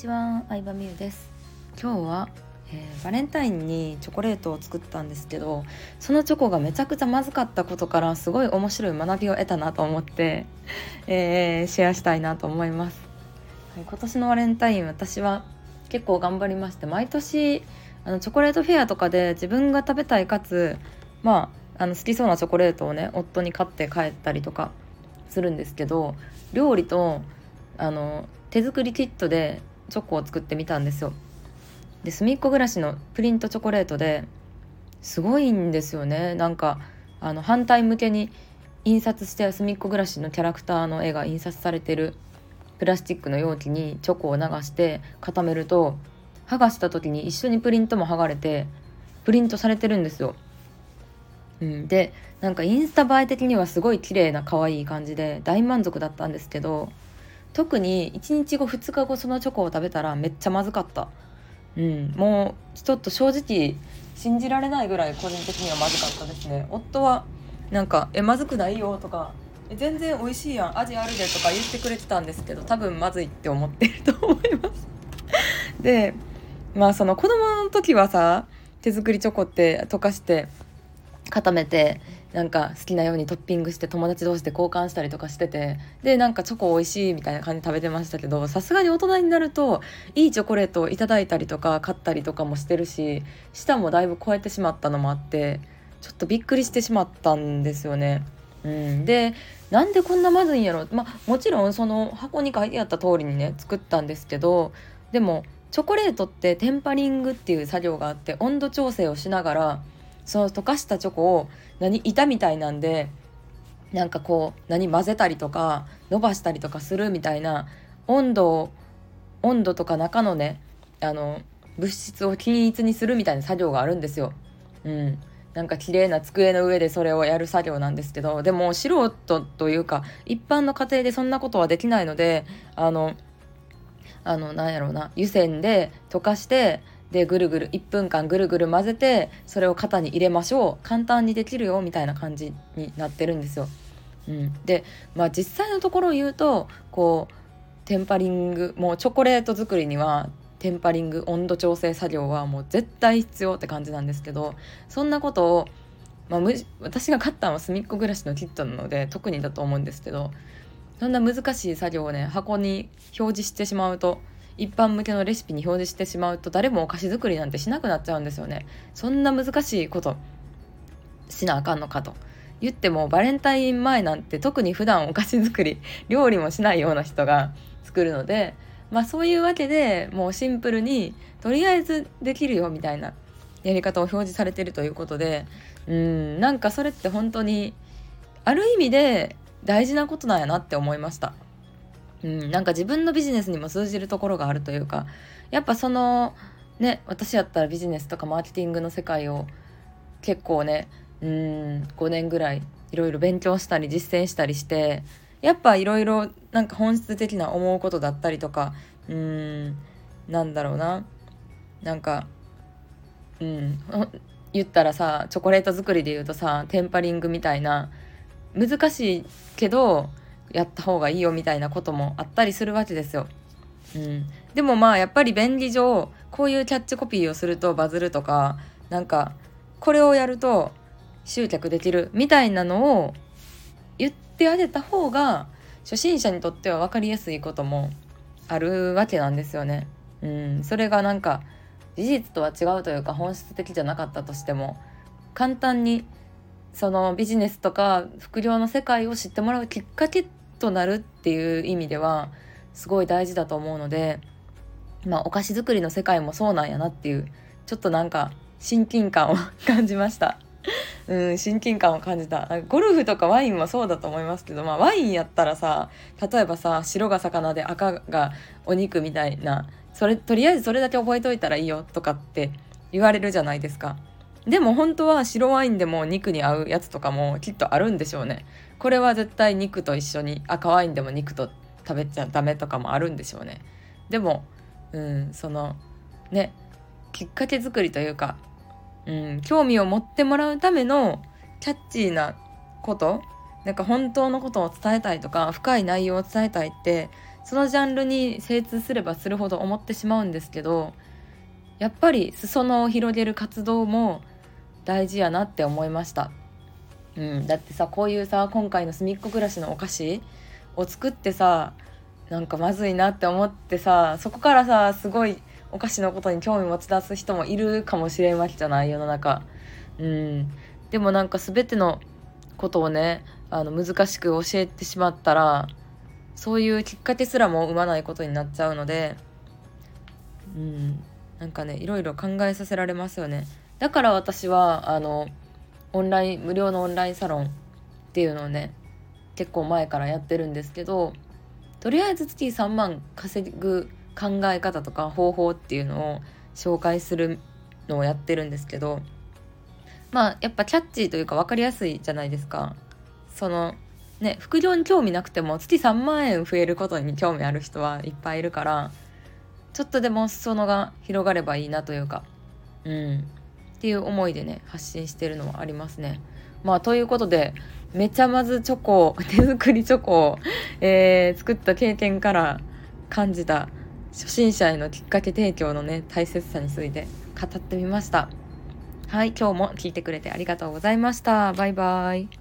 ちは、相葉美優です。今日は、えー、バレンタインにチョコレートを作ったんですけどそのチョコがめちゃくちゃまずかったことからすごい面白い学びを得たなと思って、えー、シェアしたいなと思います、はい、今年のバレンタイン私は結構頑張りまして毎年あのチョコレートフェアとかで自分が食べたいかつまああの好きそうなチョコレートをね夫に買って帰ったりとかするんですけど料理とあの手作りキットでチョコを作ってみたんですよ。で隅っこ暮らしのプリントチョコレートですごいんですよね。なんかあの反対向けに印刷して隅っこ暮らしのキャラクターの絵が印刷されてるプラスチックの容器にチョコを流して固めると剥がした時に一緒にプリントも剥がれてプリントされてるんですよ。うん、でなんかインスタ映え的にはすごい綺麗な可愛い感じで大満足だったんですけど特に1日後2日後そのチョコを食べたらめっちゃまずかった、うん、もうちょっと正直信じられないぐらい個人的にはまずかったですね。夫はなんか「えまずくないよ」とか「全然美味しいやん味あるで」とか言ってくれてたんですけど多分まずいって思ってると思います。でまあその子供の時はさ手作りチョコって溶かして固めてなんか好きなようにトッピングして友達同士で交換したりとかしててでなんかチョコ美味しいみたいな感じで食べてましたけどさすがに大人になるといいチョコレートをいただいたりとか買ったりとかもしてるし舌もだいぶ超えてしまったのもあってちょっとびっくりしてしまったんですよね。うん、でなんでこんなまずいんやろまあもちろんその箱に書いてあった通りにね作ったんですけどでもチョコレートってテンパリングっていう作業があって温度調整をしながらその溶かしたチョコを何板みたいなんでなんかこう何混ぜたりとか伸ばしたりとかするみたいな温度温度とか中のねあの物質を均一にするみたいな作業があるんですよ。うん、なんか綺麗な机の上でそれをやる作業なんですけどでも素人というか一般の家庭でそんなことはできないのであのあのなんやろうな湯煎で溶かしてでぐるぐる1分間ぐるぐる混ぜてそれを型に入れましょう簡単にできるよみたいな感じになってるんですよ。うん、でまあ実際のところを言うとこうテンパリングもうチョコレート作りにはテンパリング温度調整作業はもう絶対必要って感じなんですけどそんなことを、まあ、私が買ったのは隅っこ暮らしのキットなので特にだと思うんですけどそんな難しい作業をね箱に表示してしまうと一般向けのレシピに表示してしまうと誰もお菓子作りなんてしなくなっちゃうんですよねそんな難しいことしなあかんのかと言ってもバレンタイン前なんて特に普段お菓子作り料理もしないような人が作るのでまあそういうわけでもうシンプルにとりあえずできるよみたいなやり方を表示されてるということでうんなんかそれって本当にある意味で大事なことなんやなって思いました。うん、なんか自分のビジネスにも通じるところがあるというかやっぱそのね私やったらビジネスとかマーケティングの世界を結構ねうん5年ぐらいいろいろ勉強したり実践したりしてやっぱいろいろなんか本質的な思うことだったりとかうんなんだろうな。なんかうん言ったらさチョコレート作りで言うとさテンパリングみたいな難しいけどやった方がいいよみたいなこともあったりするわけですよ。うん、でもまあやっぱり便利上こういうキャッチコピーをするとバズるとかなんかこれをやると集客できるみたいなのを言ってあげた方が初心者にとっては分かりやすいこともあるわけなんですよね。うん、それがなんか事実とは違うというか本質的じゃなかったとしても簡単にそのビジネスとか副業の世界を知ってもらうきっかけとなるっていう意味ではすごい大事だと思うので、まあ、お菓子作りの世界もそうなんやなっていうちょっとなんか親近感を感じました。うん、親近感を感じたゴルフとかワインもそうだと思いますけど、まあ、ワインやったらさ例えばさ白が魚で赤がお肉みたいなそれとりあえずそれだけ覚えといたらいいよとかって言われるじゃないですか。でも本当は白ワインでも肉に合うやつとかもきっとあるんでしょうね。これは絶対肉と一緒に赤ワインでも肉と食べちゃダメとかもあるんでしょうね。でもうんそのねきっかけ作りというか、うん、興味を持ってもらうためのキャッチーなことなんか本当のことを伝えたいとか深い内容を伝えたいってそのジャンルに精通すればするほど思ってしまうんですけどやっぱり裾野を広げる活動も大事やなって思いました。うん、だってさこういうさ今回のすみっこ暮らしのお菓子を作ってさなんかまずいなって思ってさそこからさすごいお菓子のことに興味持ち出す人もいるかもしれませんじゃない世の中。うん、でもなんか全てのことをねあの難しく教えてしまったらそういうきっかけすらも生まないことになっちゃうので、うん、なんかねいろいろ考えさせられますよね。だから私はあのオンライン無料のオンラインサロンっていうのをね結構前からやってるんですけどとりあえず月3万稼ぐ考え方とか方法っていうのを紹介するのをやってるんですけどまあやっぱキャッチーというか分かりやすいじゃないですか。そのね副業に興味なくても月3万円増えることに興味ある人はいっぱいいるからちょっとでも裾野が広がればいいなというかうんっていう思いでね発信してるのはありますね。まあということでめちゃまずチョコ 手作りチョコを、えー、作った経験から感じた初心者へのきっかけ提供のね大切さについて語ってみました。はい今日も聞いてくれてありがとうございました。バイバイ。